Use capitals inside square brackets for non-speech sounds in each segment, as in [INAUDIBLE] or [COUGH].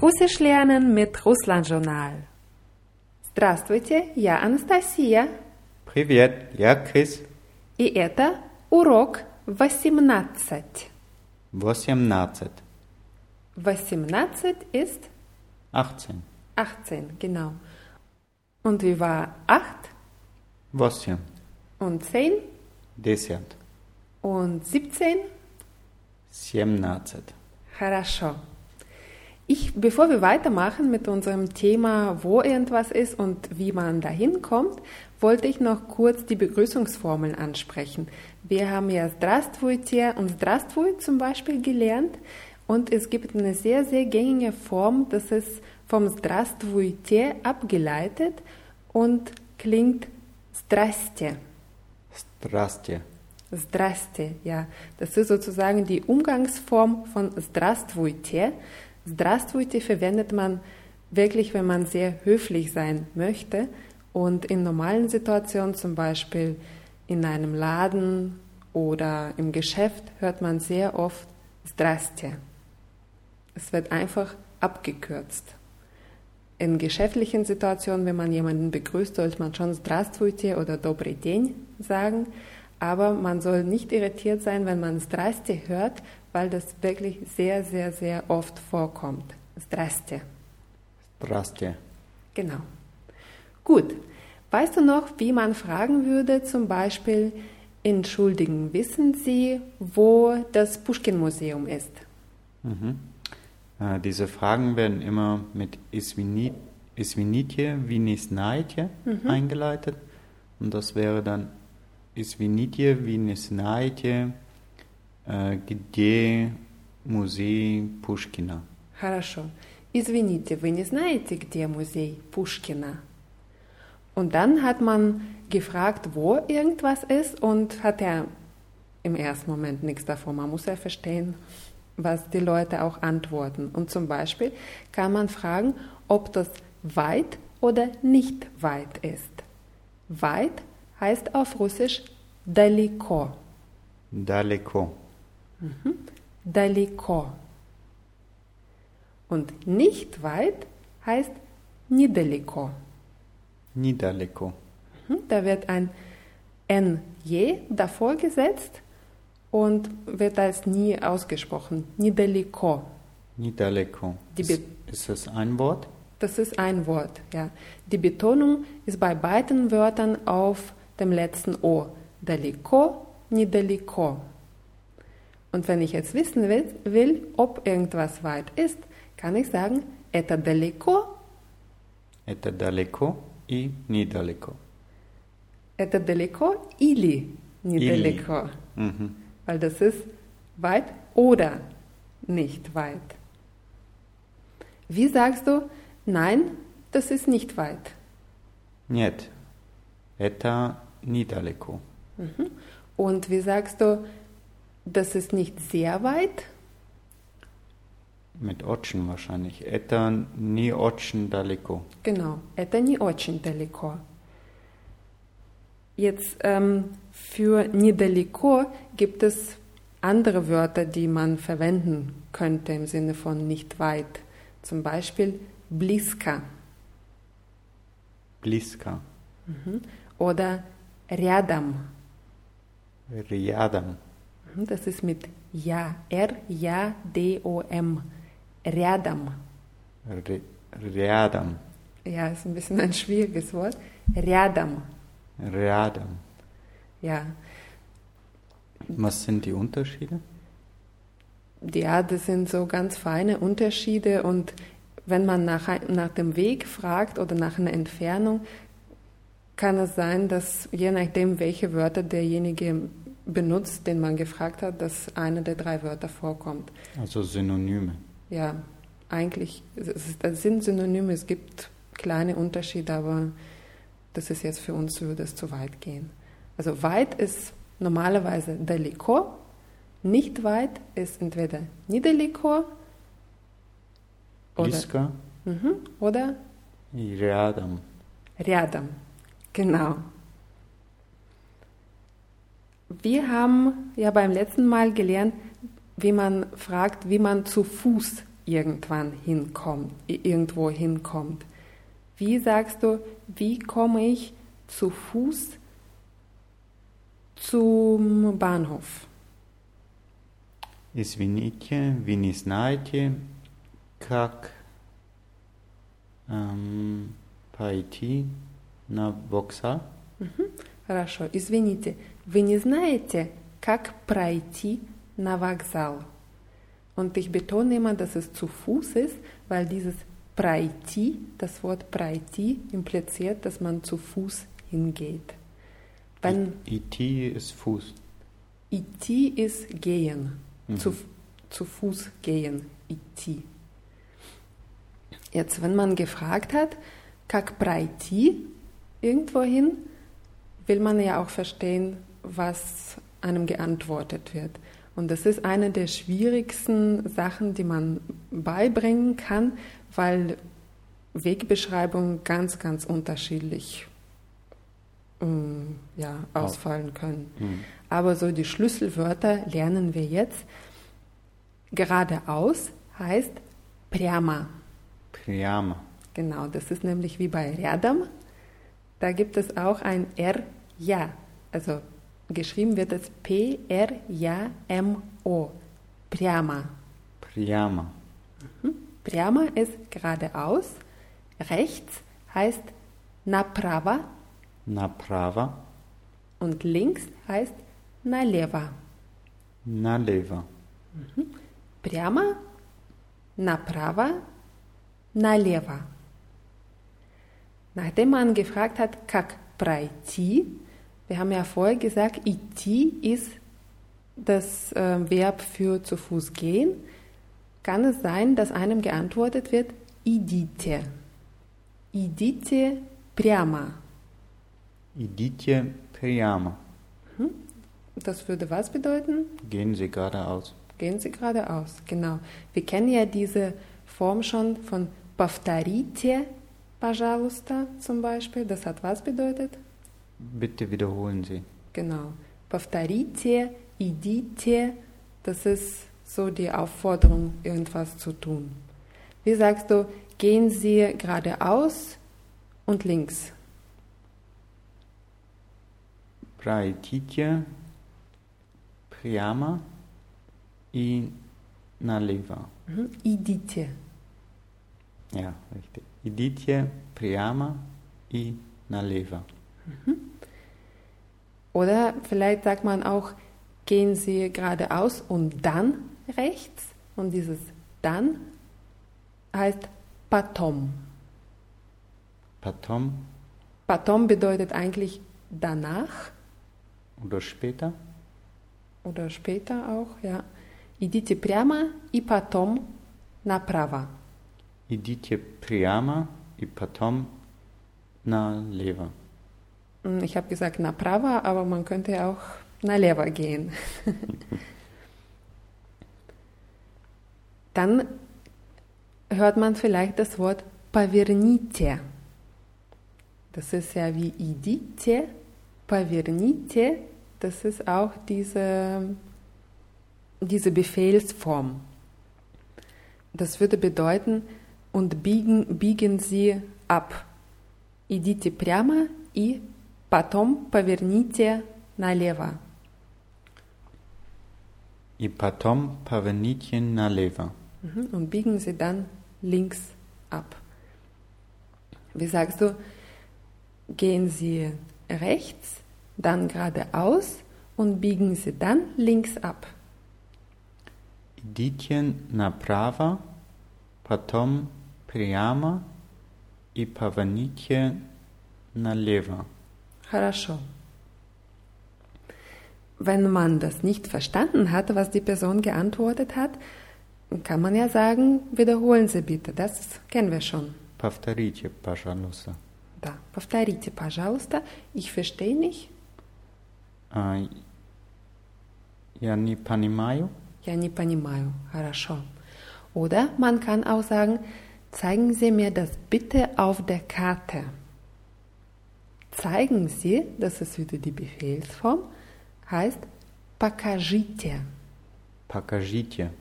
Russisch lernen mit Russland-Journal. Здравствуйте, я Анастасия. Привет, я Крис. И это урок 18. 18. 18 ist 18. 18, genau. Und wie war 8 8. und 10 10. und 17? 17. Хорошо. Ich, bevor wir weitermachen mit unserem Thema, wo irgendwas ist und wie man dahin kommt, wollte ich noch kurz die Begrüßungsformeln ansprechen. Wir haben ja Здравствуйте und Здравствуй zum Beispiel gelernt und es gibt eine sehr, sehr gängige Form, das ist vom Здравствуйте abgeleitet und klingt Здрасте. Здрасте. Здрасте, ja. Das ist sozusagen die Umgangsform von Здравствуйте. Здравствуйте verwendet man wirklich, wenn man sehr höflich sein möchte. Und in normalen Situationen, zum Beispiel in einem Laden oder im Geschäft, hört man sehr oft Здрасте. Es wird einfach abgekürzt. In geschäftlichen Situationen, wenn man jemanden begrüßt, sollte man schon Здравствуйте oder Добрый день sagen. Aber man soll nicht irritiert sein, wenn man Zdraste hört, weil das wirklich sehr, sehr, sehr oft vorkommt. Straste. Straste. Genau. Gut. Weißt du noch, wie man fragen würde, zum Beispiel, entschuldigen, wissen Sie, wo das Pushkin-Museum ist? Mhm. Äh, diese Fragen werden immer mit Isvinitje, Vinisnaitje mhm. eingeleitet. Und das wäre dann Isvinitje, Vinisnaitje, где музей Пушкина. Хорошо. Извините, вы не знаете, где музей Pushkina? Und dann hat man gefragt, wo irgendwas ist und hat er im ersten Moment nichts davon. Man muss ja verstehen, was die Leute auch antworten. Und zum Beispiel kann man fragen, ob das weit oder nicht weit ist. Weit heißt auf Russisch далеко. Далеко. Далеко. Und nicht weit heißt недалеко. Недалеко. Mhm, Da wird ein NJ davor gesetzt und wird als nie ausgesprochen. Недалеко. Недалеко. Die Ist, Be- ist das ein Wort? Das ist ein Wort, ja. Die Betonung ist bei beiden Wörtern auf dem letzten O. Далеко, недалеко. Und wenn ich jetzt wissen will, will, ob irgendwas weit ist, kann ich sagen, это далеко, Это далеко и недалеко. это далеко или недалеко. Mhm. Weil das ist weit oder nicht weit. Wie sagst du, nein, das ist nicht weit? Нет. Это недалеко. Und wie sagst du, das ist nicht sehr weit? Mit очень wahrscheinlich. Это не очень далеко. Genau, это не очень далеко. Jetzt ähm, für недалеко gibt es andere Wörter, die man verwenden könnte im Sinne von nicht weit. Zum Beispiel близко Близко. oder рядом. Рядом. Mhm, Das ist mit ja, R, ja, D, O, M. Рядом. Р- Рядом. Ja, ist ein bisschen ein schwieriges Wort. Рядом. Рядом. Ja, Was sind die Unterschiede? Ja, das sind so ganz feine Unterschiede und wenn man nach, ein- nach dem Weg fragt oder nach einer Entfernung, kann es sein, dass je nachdem, welche Wörter derjenige benutzt, den man gefragt hat, dass eine der drei Wörter vorkommt. Also Synonyme. Ja, eigentlich es ist- es sind Synonyme, es gibt kleine Unterschiede, aber das ist jetzt für uns, würde es zu weit gehen. Also weit ist normalerweise далеко, nicht weit ist entweder недалеко oder, Близко mhm, oder и рядом. рядом. Genau. Wir haben ja beim letzten Mal gelernt, wie man fragt, wie man zu Fuß irgendwann hinkommt, irgendwo hinkommt. Wie sagst du, wie komme ich zu Fuß zum Bahnhof? Извините, вы не знаете, как эм, пойти на вокзал? Хорошо, извините, вы не знаете, как пройти на вокзал? Und ich betone immer, dass es zu Fuß ist, weil dieses пройти, das Wort пройти impliziert, dass man zu Fuß hingeht. Wenn Iti ist Fuß. идти ist gehen, Mhm. zu, zu Fuß gehen, идти. Jetzt, wenn man gefragt hat, как пройти irgendwohin, will man ja auch verstehen, was einem geantwortet wird. Und das ist eine der schwierigsten Sachen, die man beibringen kann, weil Wegbeschreibungen ganz, ganz unterschiedlich ähm, ja, ausfallen können. Mhm. Aber so die Schlüsselwörter lernen wir jetzt. Geradeaus heißt Priama. Priama. Genau, das ist nämlich wie bei Radam. Da gibt es auch ein R, ja. Also geschrieben wird es P-R-Ja-M-O. Прямо. Priyama. Прямо ist geradeaus. Rechts heißt направо Направо. und links heißt налево. Налево. Прямо, направо, налево. Nachdem man gefragt hat, как пройти, wir haben ja vorher gesagt, идти ist das äh, Verb für zu Fuß gehen, kann es sein, dass einem geantwortet wird, идите. Идите прямо. Iditje Priyama. Das würde was bedeuten? Gehen Sie geradeaus. Gehen Sie geradeaus, genau. Wir kennen ja diese Form schon von повторите, пожалуйста, zum Beispiel. Das hat was bedeutet? Bitte wiederholen Sie. Genau. Повторите, идите, das ist so die Aufforderung, irgendwas zu tun. Wie sagst du, gehen Sie geradeaus und links? Пройдите прямо и налево. Mhm. Идите. Ja, richtig. Iditje прямо и налево. Oder vielleicht sagt man auch, gehen Sie geradeaus und dann rechts. Und dieses dann heißt потом. Потом Потом bedeutet eigentlich danach oder später. oder später auch, ja. Идите прямо и потом направо. Iditje прямо и потом налево. Hm, Ich habe gesagt направо, aber man könnte auch налево gehen. [LAUGHS] Dann hört man vielleicht das Wort поверните. Das ist ja wie идите, поверните. Das ist auch diese, diese Befehlsform. Das würde bedeuten, und biegen, biegen Sie ab. Идите прямо и потом поверните налево. И потом поверните налево. Mhm. Und biegen Sie dann links ab. Wie sagst du, gehen Sie rechts, dann geradeaus und biegen Sie dann links ab. Идите направо, потом прямо и поверните налево. Хорошо. Wenn man das nicht verstanden hat, was die Person geantwortet hat, kann man ja sagen, wiederholen Sie bitte. Das kennen wir schon. Повторите, пожалуйста. Да, повторите, пожалуйста. Ich verstehe nicht. А, Я не понимаю. Я не понимаю. Хорошо. Oder man kann auch sagen, zeigen Sie mir das bitte auf der Karte. Zeigen Sie, das ist wieder die Befehlsform, heißt покажите. Покажите.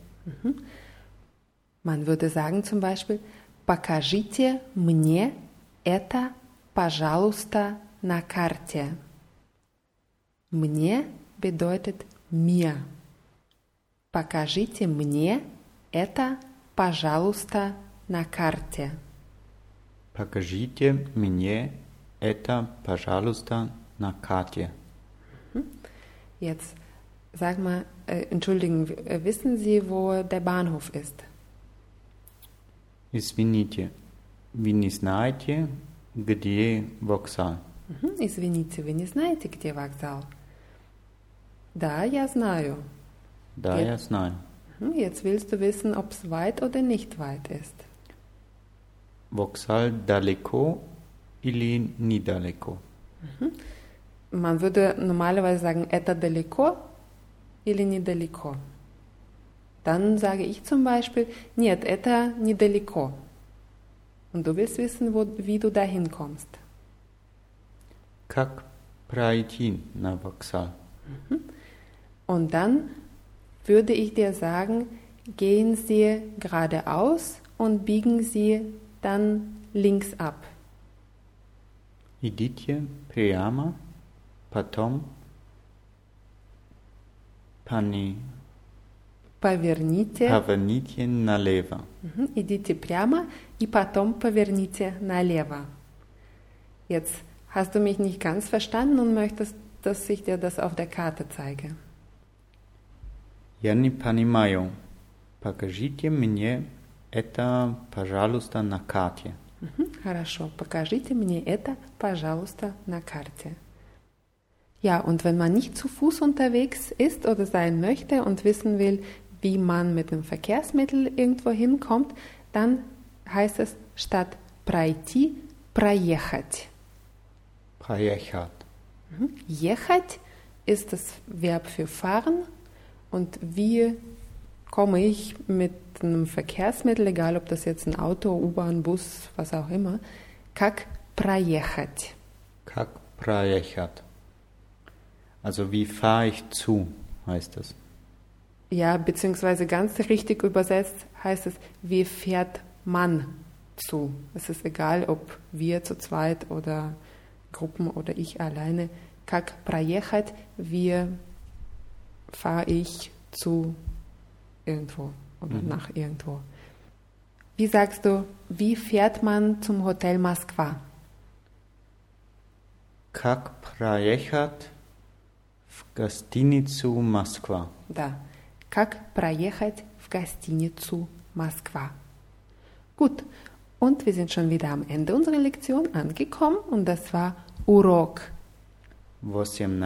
Man würde sagen zum Beispiel, покажите мне это, пожалуйста, на карте. Мне bedeutet mir. Покажите мне это, пожалуйста, на карте. Покажите мне это, пожалуйста, на карте. Jetzt sag mal, äh, entschuldigen, äh, wissen Sie, wo der Bahnhof ist? Извините, вы не знаете, где вокзал? Мгм. Извините, вы не знаете, где вокзал? Да, я знаю. Да, Ja. я знаю. Hm, Jetzt willst du wissen, ob es weit oder nicht weit ist. Вокзал далеко или недалеко? Man würde normalerweise sagen, это далеко или недалеко. Dann sage ich zum Beispiel, нет, это недалеко. Und du willst wissen, wo, wie du dahin kommst. Как пройти на вокзал? Und dann würde ich dir sagen, gehen Sie geradeaus und biegen Sie dann links ab. Идите прямо, потом пани, Поверните, поверните налево. Мгм. идите прямо и потом поверните налево. Jetzt hast du mich nicht ganz verstanden und möchtest, dass ich dir das auf der Karte zeige. Я не понимаю. Покажите мне это, пожалуйста, на карте. Мгм. Хорошо, покажите мне это, пожалуйста, на карте. Ja, und wenn man nicht zu Fuß unterwegs ist oder sein möchte und wissen will, wie man mit einem Verkehrsmittel irgendwo hinkommt, dann heißt es statt пройти проехать. Проехать. Mhm. Ехать ist das Verb für fahren und wie komme ich mit einem Verkehrsmittel, egal ob das jetzt ein Auto, U-Bahn, Bus, was auch immer, как проехать. Как проехать? Also wie fahre ich zu, heißt das. Ja, beziehungsweise ganz richtig übersetzt heißt es, wie fährt man zu? Es ist egal, ob wir zu zweit oder Gruppen oder ich alleine. Как проехать, wie fahre ich zu irgendwo oder Mhm. nach irgendwo. Wie sagst du, wie fährt man zum Hotel Moskwa? Как проехать в гостиницу Москва? Да. Как проехать в гостиницу Moskwa? Gut. Und wir sind schon wieder am Ende unserer Lektion angekommen und das war Urok 18.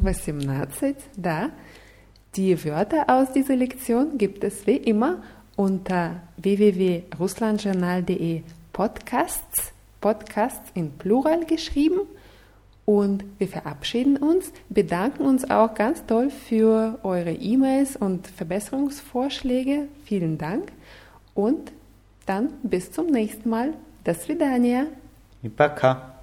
18. Da. Die Wörter aus dieser Lektion gibt es wie immer unter www.russlandjournal.de Podcasts, Podcasts in Plural geschrieben. Und wir verabschieden uns, bedanken uns auch ganz toll für eure E-Mails und Verbesserungsvorschläge. Vielen Dank und dann bis zum nächsten Mal. До свидания. И пока.